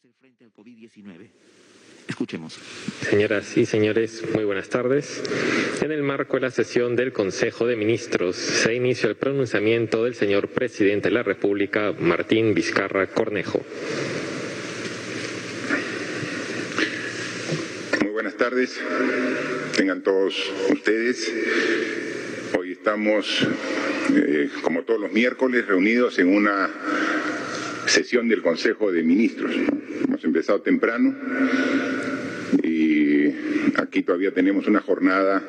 hacer frente al COVID-19. Escuchemos. Señoras y señores, muy buenas tardes. En el marco de la sesión del Consejo de Ministros se inició el pronunciamiento del señor presidente de la República, Martín Vizcarra Cornejo. Muy buenas tardes. Tengan todos ustedes. Hoy estamos, eh, como todos los miércoles, reunidos en una sesión del Consejo de Ministros. Empezado temprano y aquí todavía tenemos una jornada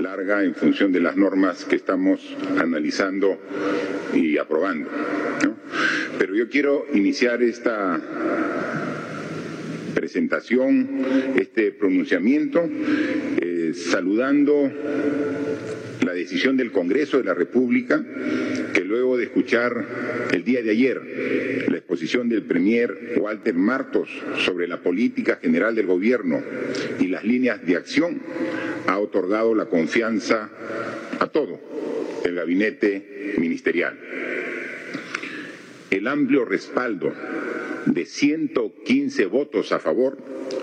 larga en función de las normas que estamos analizando y aprobando. Pero yo quiero iniciar esta presentación, este pronunciamiento, eh, saludando la decisión del Congreso de la República, luego de escuchar el día de ayer la exposición del Premier Walter Martos sobre la política general del Gobierno y las líneas de acción, ha otorgado la confianza a todo el gabinete ministerial. El amplio respaldo de 115 votos a favor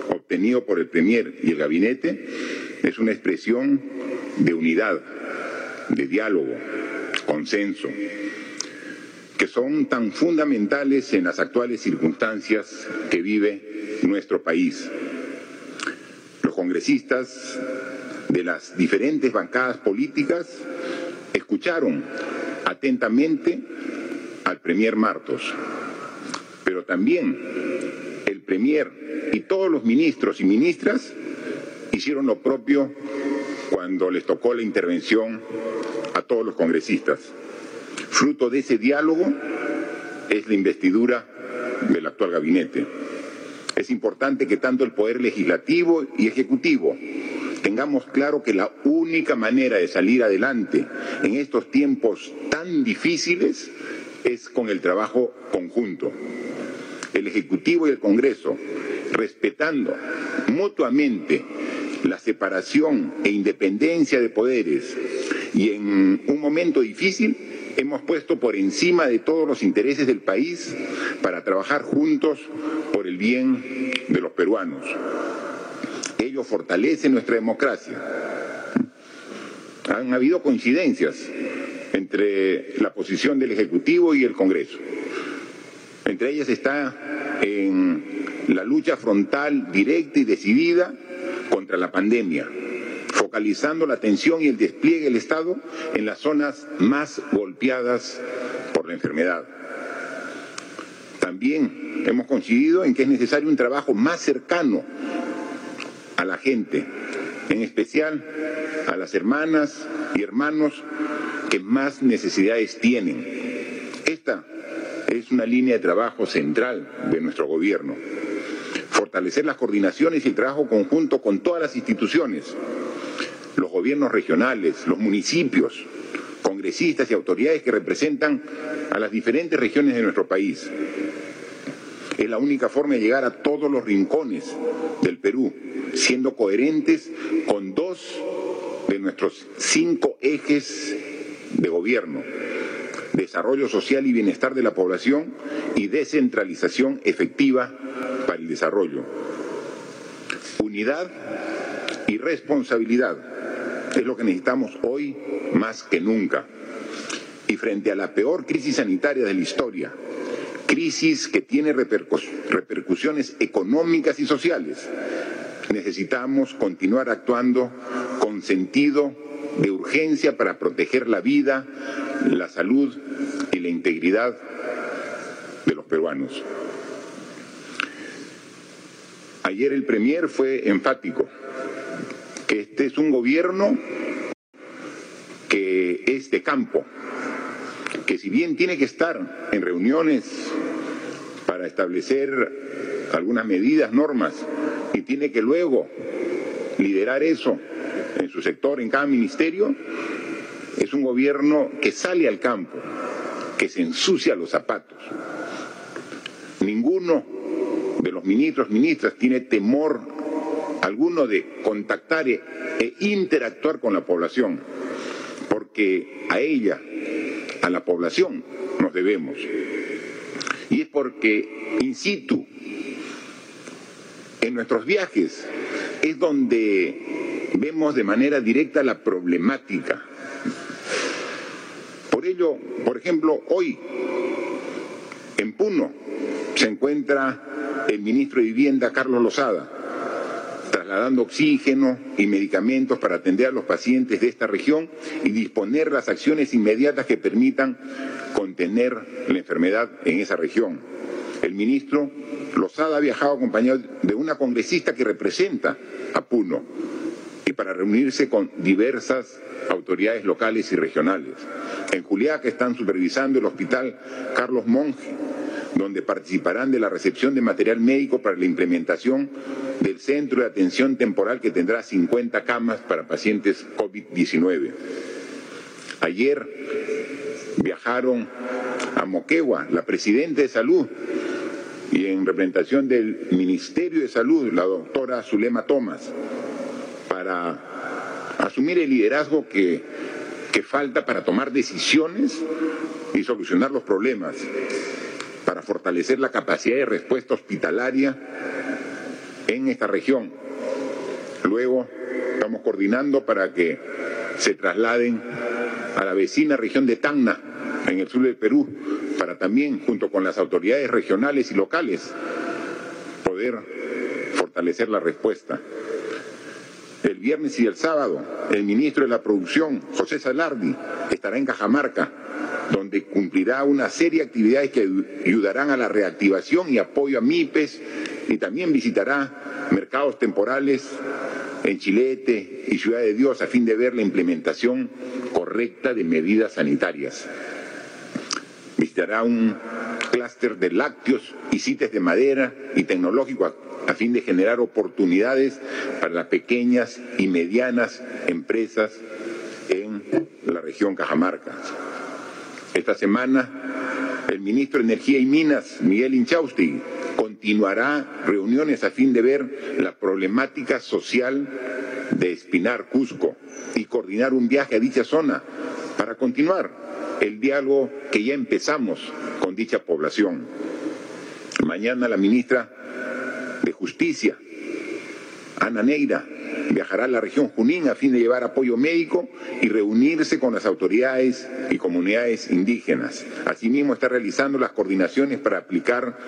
obtenido por el Premier y el gabinete es una expresión de unidad, de diálogo, consenso, que son tan fundamentales en las actuales circunstancias que vive nuestro país. Los congresistas de las diferentes bancadas políticas escucharon atentamente al Premier Martos, pero también el Premier y todos los ministros y ministras hicieron lo propio cuando les tocó la intervención a todos los congresistas. Fruto de ese diálogo es la investidura del actual gabinete. Es importante que tanto el Poder Legislativo y Ejecutivo tengamos claro que la única manera de salir adelante en estos tiempos tan difíciles es con el trabajo conjunto. El Ejecutivo y el Congreso, respetando mutuamente la separación e independencia de poderes y en un momento difícil hemos puesto por encima de todos los intereses del país para trabajar juntos por el bien de los peruanos. Ello fortalece nuestra democracia. Han habido coincidencias entre la posición del Ejecutivo y el Congreso. Entre ellas está en la lucha frontal, directa y decidida contra la pandemia, focalizando la atención y el despliegue del Estado en las zonas más golpeadas por la enfermedad. También hemos coincidido en que es necesario un trabajo más cercano a la gente, en especial a las hermanas y hermanos que más necesidades tienen. Esta es una línea de trabajo central de nuestro gobierno. Fortalecer las coordinaciones y el trabajo conjunto con todas las instituciones, los gobiernos regionales, los municipios, congresistas y autoridades que representan a las diferentes regiones de nuestro país. Es la única forma de llegar a todos los rincones del Perú, siendo coherentes con dos de nuestros cinco ejes de gobierno, desarrollo social y bienestar de la población y descentralización efectiva para el desarrollo. Unidad y responsabilidad es lo que necesitamos hoy más que nunca. Y frente a la peor crisis sanitaria de la historia, crisis que tiene repercusiones económicas y sociales, necesitamos continuar actuando con sentido de urgencia para proteger la vida, la salud y la integridad de los peruanos. Ayer el Premier fue enfático que este es un gobierno que es de campo, que si bien tiene que estar en reuniones para establecer algunas medidas, normas, y tiene que luego liderar eso en su sector, en cada ministerio, es un gobierno que sale al campo, que se ensucia los zapatos. Ninguno de los ministros, ministras tiene temor alguno de contactar e, e interactuar con la población, porque a ella, a la población, nos debemos. Y es porque in situ En nuestros viajes es donde vemos de manera directa la problemática. Por ello, por ejemplo, hoy en Puno se encuentra el ministro de Vivienda, Carlos Lozada, trasladando oxígeno y medicamentos para atender a los pacientes de esta región y disponer las acciones inmediatas que permitan contener la enfermedad en esa región. El ministro Lozada ha viajado acompañado de una congresista que representa a Puno y para reunirse con diversas autoridades locales y regionales. En Juliaca están supervisando el hospital Carlos Monge, donde participarán de la recepción de material médico para la implementación del centro de atención temporal que tendrá 50 camas para pacientes COVID-19. Ayer viajaron a Moquegua, la presidenta de salud, y en representación del Ministerio de Salud, la doctora Zulema Tomás, para asumir el liderazgo que, que falta para tomar decisiones y solucionar los problemas, fortalecer la capacidad de respuesta hospitalaria en esta región. Luego estamos coordinando para que se trasladen a la vecina región de Tacna, en el sur del Perú, para también, junto con las autoridades regionales y locales, poder fortalecer la respuesta. El viernes y el sábado, el ministro de la Producción, José Salardi, estará en Cajamarca, donde cumplirá una serie de actividades que ayudarán a la reactivación y apoyo a MIPES y también visitará mercados temporales en Chilete y Ciudad de Dios a fin de ver la implementación correcta de medidas sanitarias. Visitará un clúster de lácteos y CITES de madera y tecnológico a fin de generar oportunidades para las pequeñas y medianas empresas en la región Cajamarca. Esta semana, el ministro de Energía y Minas, Miguel Inchausti, continuará reuniones a fin de ver la problemática social de Espinar, Cusco, y coordinar un viaje a dicha zona para continuar el diálogo que ya empezamos con dicha población. Mañana la ministra de Justicia, Ana Neira, viajará a la región Junín a fin de llevar apoyo médico y reunirse con las autoridades y comunidades indígenas. Asimismo, está realizando las coordinaciones para aplicar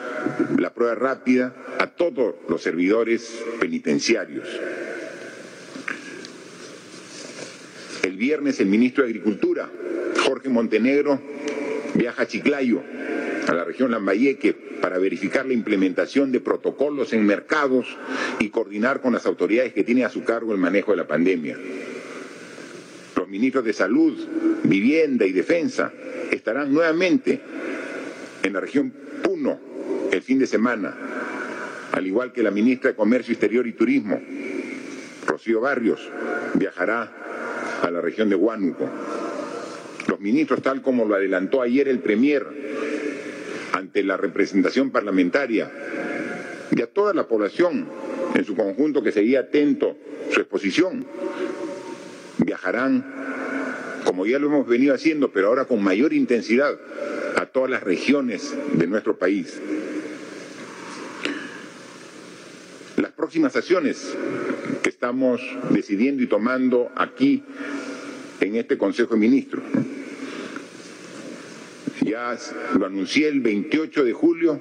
la prueba rápida a todos los servidores penitenciarios. El viernes, el ministro de Agricultura, Jorge Montenegro, viaja a Chiclayo, a la región Lambayeque, para verificar la implementación de protocolos en mercados y coordinar con las autoridades que tienen a su cargo el manejo de la pandemia. Los ministros de Salud, Vivienda y Defensa estarán nuevamente en la región Puno el fin de semana, al igual que la ministra de Comercio Exterior y Turismo, Rocío Barrios, viajará a la región de Huánuco. Los ministros, tal como lo adelantó ayer el Premier, ante la representación parlamentaria y a toda la población en su conjunto que seguía atento su exposición, viajarán, como ya lo hemos venido haciendo, pero ahora con mayor intensidad, a todas las regiones de nuestro país. Las próximas acciones que estamos decidiendo y tomando aquí en este Consejo de Ministros ya lo anuncié el 28 de julio,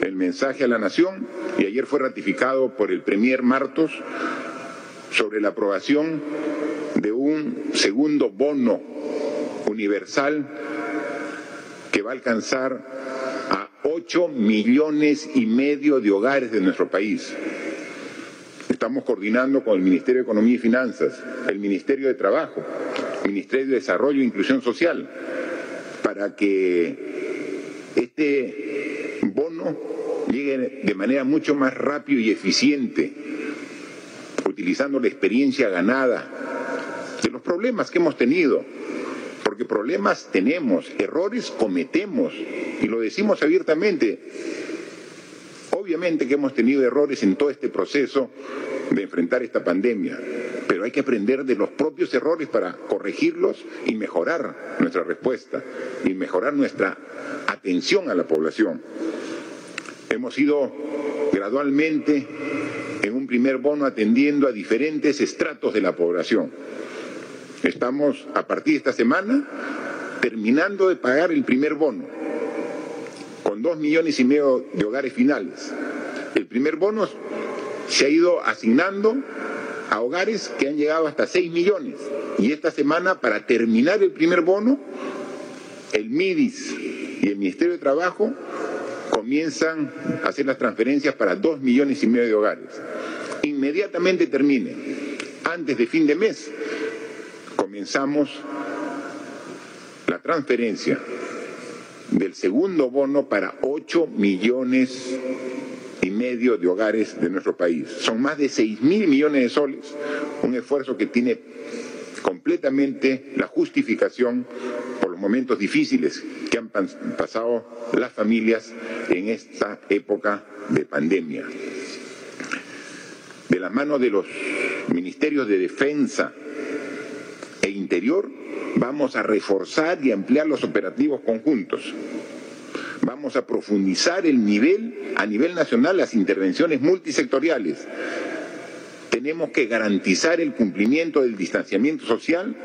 el mensaje a la Nación, y ayer fue ratificado por el Premier Martos sobre la aprobación de un segundo bono universal que va a alcanzar a 8 millones y medio de hogares de nuestro país. Estamos coordinando con el Ministerio de Economía y Finanzas, el Ministerio de Trabajo, el Ministerio de Desarrollo e Inclusión Social, para que este bono llegue de manera mucho más rápida y eficiente, utilizando la experiencia ganada de los problemas que hemos tenido, porque problemas tenemos, errores cometemos, y lo decimos abiertamente. Obviamente que hemos tenido errores en todo este proceso de enfrentar esta pandemia, hay que aprender de los propios errores para corregirlos y mejorar nuestra respuesta y mejorar nuestra atención a la población. Hemos ido gradualmente en un primer bono atendiendo a diferentes estratos de la población. Estamos, a partir de esta semana, terminando de pagar el primer bono, con dos millones y medio de hogares finales. El primer bono se ha ido asignando a hogares que han llegado hasta seis millones. Y esta semana, para terminar el primer bono, el MIDIS y el Ministerio de Trabajo comienzan a hacer las transferencias para dos millones y medio de hogares. Inmediatamente termine, antes de fin de mes, comenzamos la transferencia del segundo bono para ocho millones y medio de hogares de nuestro país. Son más de seis mil millones de soles, un esfuerzo que tiene completamente la justificación por los momentos difíciles que han pasado las familias en esta época de pandemia. De las manos de los ministerios de Defensa e Interior, vamos a reforzar y ampliar los operativos conjuntos. Vamos a profundizar el nivel, a nivel nacional, las intervenciones multisectoriales. Tenemos que garantizar el cumplimiento del distanciamiento social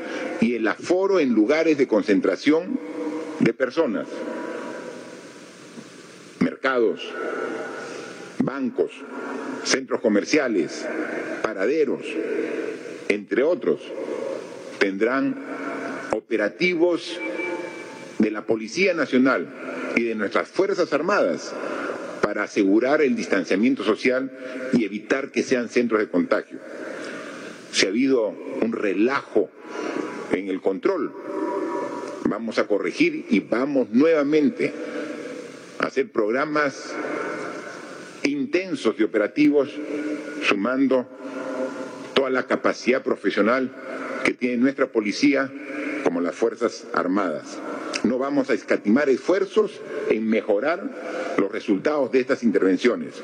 y el aforo en lugares de concentración de personas, mercados, bancos, centros comerciales, paraderos, entre otros, tendrán operativos de la Policía Nacional y de nuestras Fuerzas Armadas para asegurar el distanciamiento social y evitar que sean centros de contagio. Si ha habido un relajo en el control, vamos a corregir y vamos nuevamente a hacer programas intensos y operativos sumando toda la capacidad profesional que tiene nuestra policía como las Fuerzas Armadas. No vamos a escatimar esfuerzos en mejorar los resultados de estas intervenciones.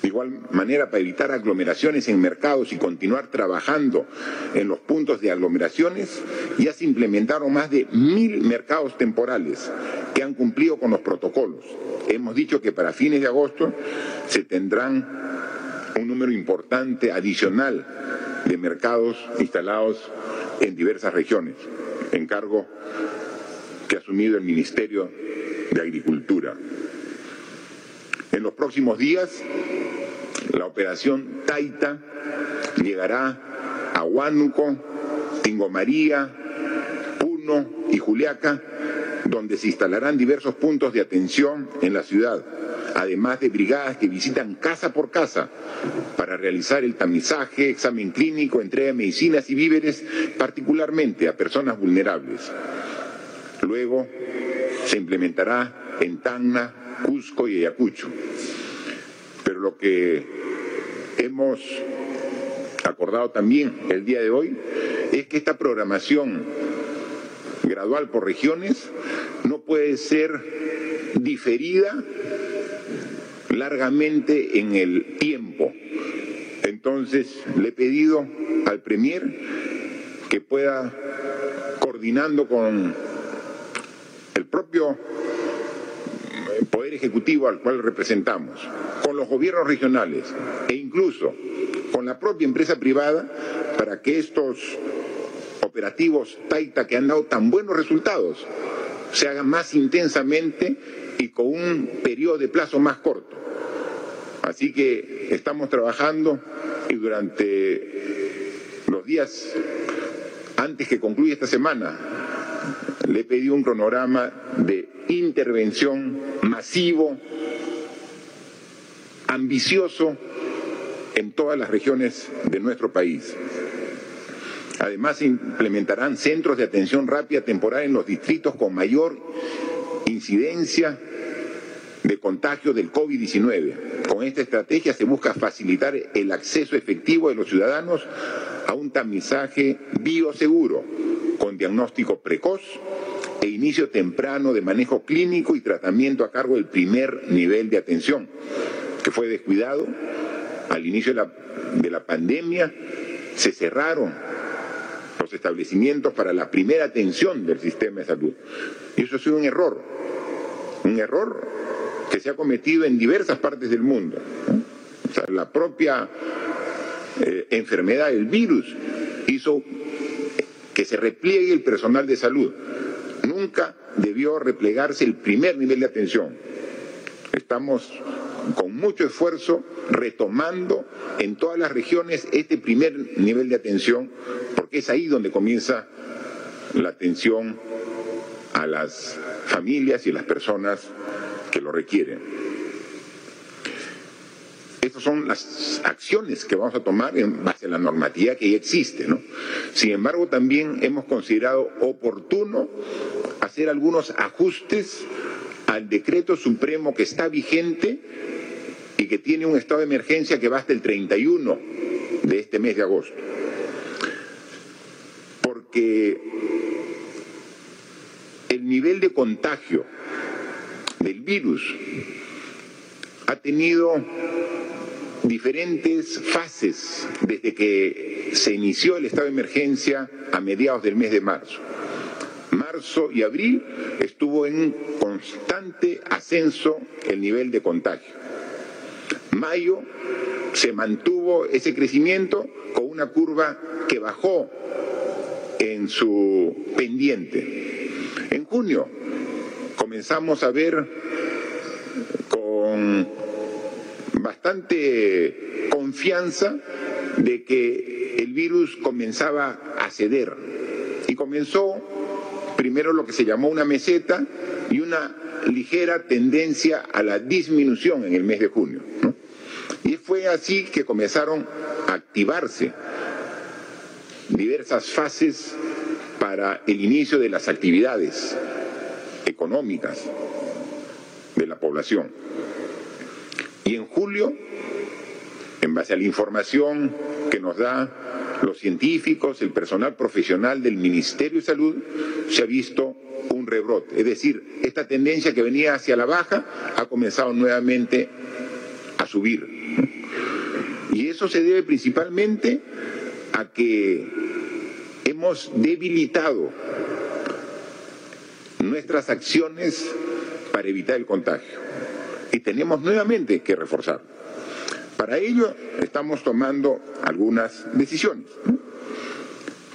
De igual manera, para evitar aglomeraciones en mercados y continuar trabajando en los puntos de aglomeraciones, ya se implementaron más de mil mercados temporales que han cumplido con los protocolos. Hemos dicho que para fines de agosto se tendrán un número importante adicional de mercados instalados en diversas regiones, encargo que ha asumido el Ministerio de Agricultura. En los próximos días, la operación Taita llegará a Huánuco, Tingo María, Puno y Juliaca, donde se instalarán diversos puntos de atención en la ciudad, además de brigadas que visitan casa por casa para realizar el tamizaje, examen clínico, entrega de medicinas y víveres, particularmente a personas vulnerables. Luego se implementará en Tacna, Cusco y Ayacucho. Pero lo que hemos acordado también el día de hoy es que esta programación gradual por regiones no puede ser diferida largamente en el tiempo. Entonces le he pedido al Premier que pueda, coordinando con propio Poder Ejecutivo al cual representamos, con los gobiernos regionales e incluso con la propia empresa privada para que estos operativos Taita que han dado tan buenos resultados se hagan más intensamente y con un periodo de plazo más corto. Así que estamos trabajando y durante los días antes que concluya esta semana le pedido un cronograma de intervención masivo, ambicioso en todas las regiones de nuestro país. Además, implementarán centros de atención rápida temporal en los distritos con mayor incidencia de contagio del COVID-19. Con esta estrategia se busca facilitar el acceso efectivo de los ciudadanos a un tamizaje bioseguro con diagnóstico precoz e inicio temprano de manejo clínico y tratamiento a cargo del primer nivel de atención, que fue descuidado al inicio de la, de la pandemia, se cerraron los establecimientos para la primera atención del sistema de salud. Y eso ha sido un error, un error que se ha cometido en diversas partes del mundo. la propia eh, enfermedad, el virus, hizo que se repliegue el personal de salud. Nunca debió replegarse el primer nivel de atención. Estamos con mucho esfuerzo retomando en todas las regiones este primer nivel de atención, porque es ahí donde comienza la atención a las familias y las personas que lo requieren. Estas son las acciones que vamos a tomar en base a la normativa que ya existe. ¿no? Sin embargo, también hemos considerado oportuno hacer algunos ajustes al decreto supremo que está vigente y que tiene un estado de emergencia que va hasta el 31 de este mes de agosto. Porque el nivel de contagio del virus ha tenido diferentes fases desde que se inició el estado de emergencia a mediados del mes de marzo. Marzo y abril estuvo en constante ascenso el nivel de contagio. Mayo se mantuvo ese crecimiento con una curva que bajó en su pendiente. En junio comenzamos a ver con bastante confianza de que el virus comenzaba a ceder y comenzó primero lo que se llamó una meseta y una ligera tendencia a la disminución en el mes de junio. Y fue así que comenzaron a activarse diversas fases para el inicio de las actividades económicas de la población. Y en julio, en base a la información que nos da los científicos, el personal profesional del Ministerio de Salud, se ha visto un rebrote. Es decir, esta tendencia que venía hacia la baja ha comenzado nuevamente a subir. Y eso se debe principalmente a que hemos debilitado nuestras acciones para evitar el contagio. Y tenemos nuevamente que reforzar. Para ello estamos tomando algunas decisiones,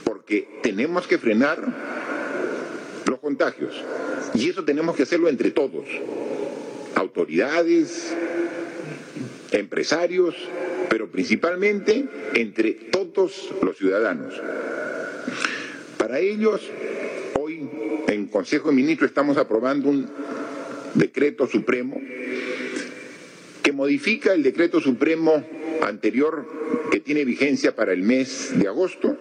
porque tenemos que frenar los contagios. Y eso tenemos que hacerlo entre todos, autoridades, empresarios, pero principalmente entre todos los ciudadanos. Para ellos, hoy en Consejo de Ministros estamos aprobando un decreto supremo modifica el decreto supremo anterior que tiene vigencia para el mes de agosto,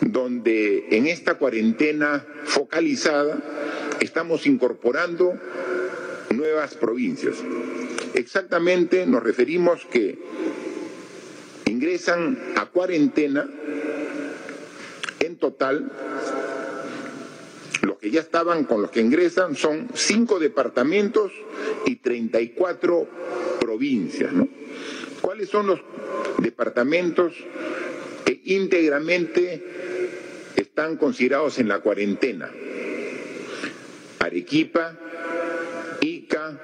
donde en esta cuarentena focalizada estamos incorporando nuevas provincias. Exactamente nos referimos que ingresan a cuarentena en total los que ya estaban con los que ingresan son cinco departamentos y 34 provincias. ¿Cuáles son los departamentos que íntegramente están considerados en la cuarentena? Arequipa, Ica,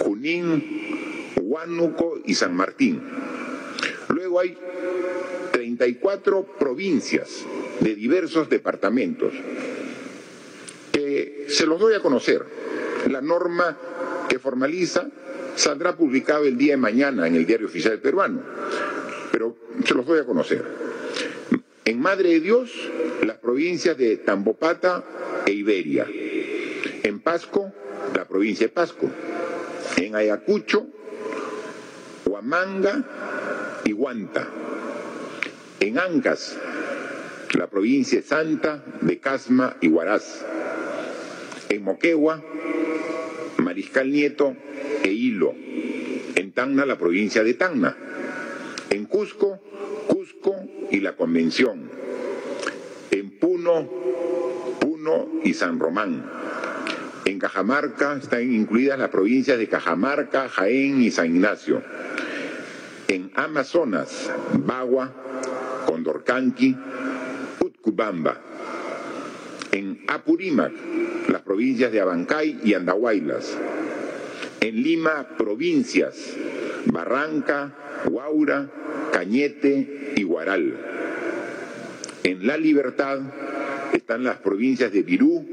Junín, Huánuco y San Martín. Luego hay 34 provincias de diversos departamentos que se los doy a conocer. La norma que formaliza saldrá publicado el día de mañana en el Diario Oficial Peruano, pero se los doy a conocer. En Madre de Dios, las provincias de Tambopata e Iberia. En Pasco, la provincia de Pasco. En Ayacucho, Huamanga y Huanta. En Ancas, la provincia de Santa, de Casma y Huaraz. En Moquegua, Mariscal Nieto e Hilo. En Tacna, la provincia de Tacna. En Cusco, Cusco y la Convención. En Puno, Puno y San Román. En Cajamarca están incluidas las provincias de Cajamarca, Jaén y San Ignacio. En Amazonas, Bagua, Condorcanqui, Utcubamba. En Apurímac, las provincias de Abancay y Andahuaylas. En Lima, provincias, Barranca, Huaura, Cañete y Guaral. En La Libertad están las provincias de Virú,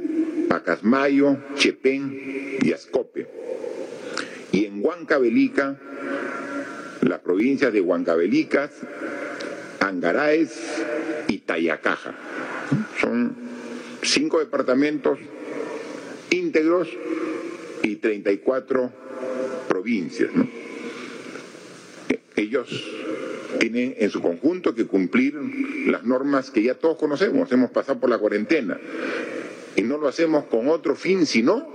Pacasmayo, Chepén y Ascope. Y en Huancavelica, las provincias de Huancavelicas, Angaraes y Tayacaja. Son cinco departamentos íntegros y 34 provincias. Ellos tienen en su conjunto que cumplir las normas que ya todos conocemos, hemos pasado por la cuarentena. Y no lo hacemos con otro fin, sino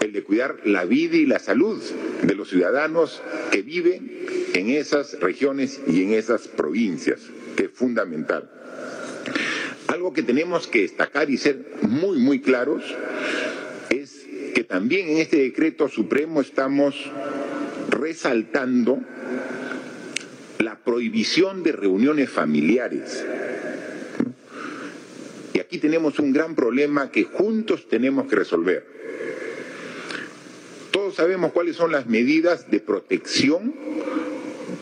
el de cuidar la vida y la salud de los ciudadanos que viven en esas regiones y en esas provincias, que es fundamental. Algo que tenemos que destacar y ser muy, muy claros también en este decreto supremo estamos resaltando la prohibición de reuniones familiares. Y aquí tenemos un gran problema que juntos tenemos que resolver. Todos sabemos cuáles son las medidas de protección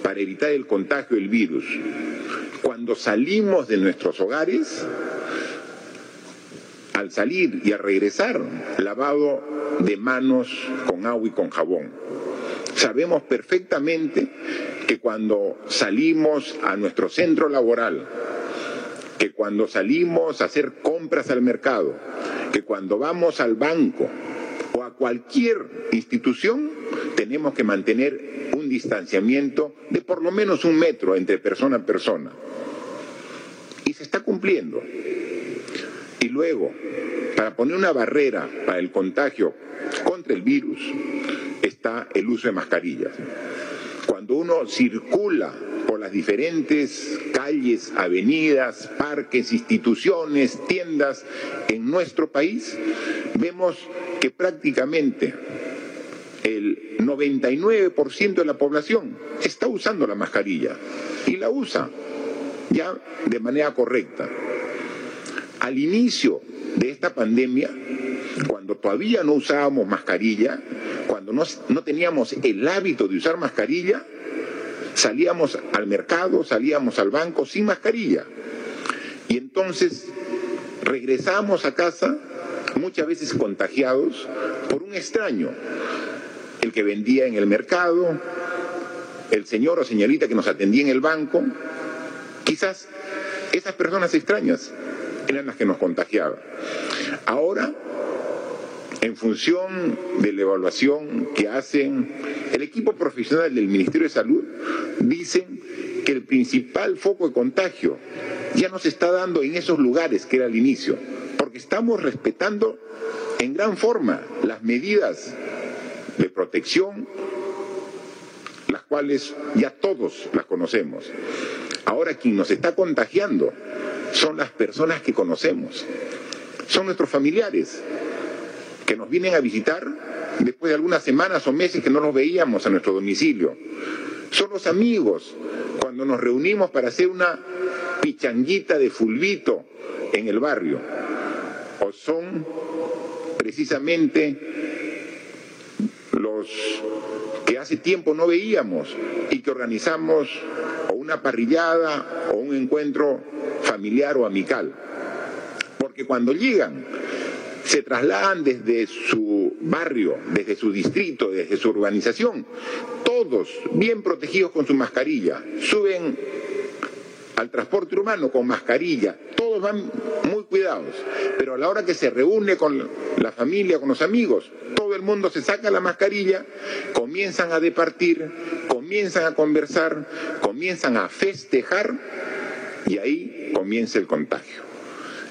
para evitar el contagio del virus. Cuando salimos de nuestros hogares, al salir y al regresar, lavado de manos con agua y con jabón. Sabemos perfectamente que cuando salimos a nuestro centro laboral, que cuando salimos a hacer compras al mercado, que cuando vamos al banco o a cualquier institución, tenemos que mantener un distanciamiento de por lo menos un metro entre persona a persona. Y se está cumpliendo. Luego, para poner una barrera para el contagio contra el virus, está el uso de mascarillas. Cuando uno circula por las diferentes calles, avenidas, parques, instituciones, tiendas en nuestro país, vemos que prácticamente el 99% de la población está usando la mascarilla y la usa ya de manera correcta. Al inicio de esta pandemia, cuando todavía no usábamos mascarilla, cuando no, no teníamos el hábito de usar mascarilla, salíamos al mercado, salíamos al banco sin mascarilla. Y entonces regresamos a casa muchas veces contagiados por un extraño, el que vendía en el mercado, el señor o señorita que nos atendía en el banco, quizás esas personas extrañas eran las que nos contagiaban. Ahora, en función de la evaluación que hacen el equipo profesional del Ministerio de Salud, dicen que el principal foco de contagio ya no se está dando en esos lugares que era al inicio, porque estamos respetando en gran forma las medidas de protección, las cuales ya todos las conocemos. Ahora quien nos está contagiando son las personas que conocemos, son nuestros familiares que nos vienen a visitar después de algunas semanas o meses que no los veíamos a nuestro domicilio. Son los amigos cuando nos reunimos para hacer una pichanguita de fulbito en el barrio. O son precisamente los que hace tiempo no veíamos y que organizamos o una parrillada o un encuentro familiar o amical. Porque cuando llegan, se trasladan desde su barrio, desde su distrito, desde su urbanización, todos bien protegidos con su mascarilla, suben al transporte humano con mascarilla, todos van muy cuidados, pero a la hora que se reúne con la familia, con los amigos, todo el mundo se saca la mascarilla, comienzan a departir, comienzan a conversar, comienzan a festejar y ahí comienza el contagio.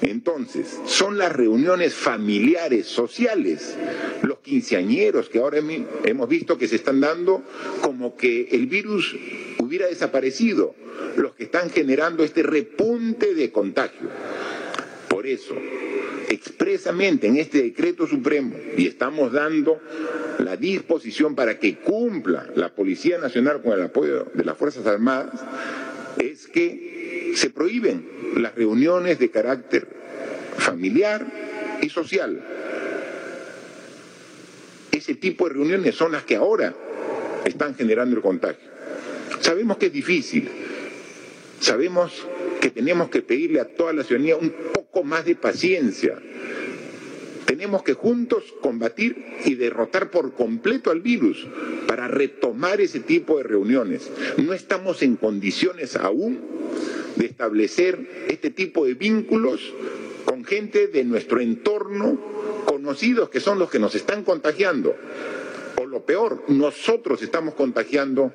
Entonces, son las reuniones familiares, sociales, los quinceañeros que ahora hemos visto que se están dando como que el virus hubiera desaparecido, los que están generando este repunte de contagio. Por eso, expresamente en este decreto supremo, y estamos dando la disposición para que cumpla la Policía Nacional con el apoyo de las Fuerzas Armadas, es que se prohíben las reuniones de carácter familiar y social. Ese tipo de reuniones son las que ahora están generando el contagio. Sabemos que es difícil, sabemos que tenemos que pedirle a toda la ciudadanía un poco más de paciencia. Tenemos que juntos combatir y derrotar por completo al virus para retomar ese tipo de reuniones. No estamos en condiciones aún de establecer este tipo de vínculos con gente de nuestro entorno, conocidos que son los que nos están contagiando. O lo peor, nosotros estamos contagiando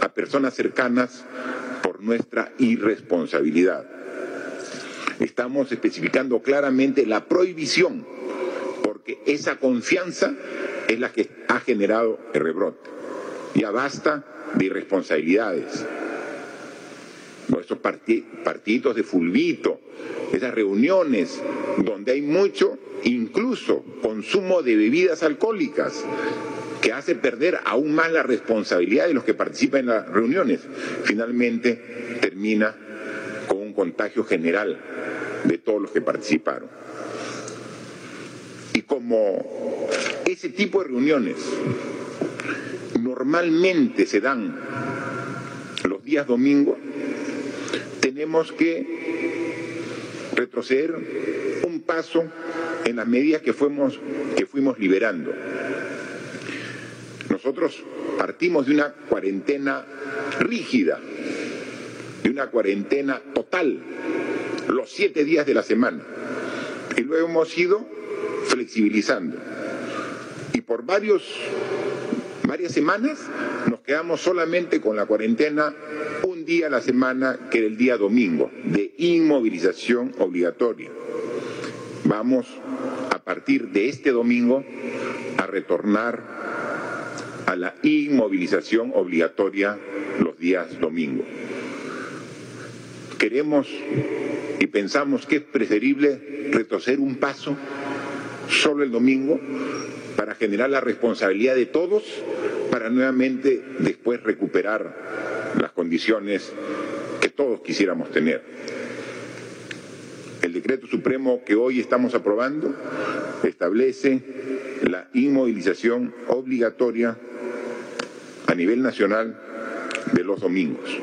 a personas cercanas por nuestra irresponsabilidad. Estamos especificando claramente la prohibición, porque esa confianza es la que ha generado el rebrote. Ya basta de irresponsabilidades. Nuestros partidos de fulbito, esas reuniones donde hay mucho, incluso consumo de bebidas alcohólicas, que hace perder aún más la responsabilidad de los que participan en las reuniones. Finalmente termina con un contagio general de todos los que participaron. Y como ese tipo de reuniones normalmente se dan los días domingos, tenemos que retroceder un paso en las medidas que fuimos, que fuimos liberando. Nosotros partimos de una cuarentena rígida, de una cuarentena total, los siete días de la semana. Y luego hemos ido flexibilizando. Y por varios, varias semanas nos quedamos solamente con la cuarentena día a la semana, que era el día domingo, de inmovilización obligatoria. Vamos a partir de este domingo a retornar a la inmovilización obligatoria los días domingos. Queremos y pensamos que es preferible retroceder un paso solo el domingo para generar la responsabilidad de todos para nuevamente después recuperar condiciones que todos quisiéramos tener. El decreto supremo que hoy estamos aprobando establece la inmovilización obligatoria a nivel nacional de los domingos.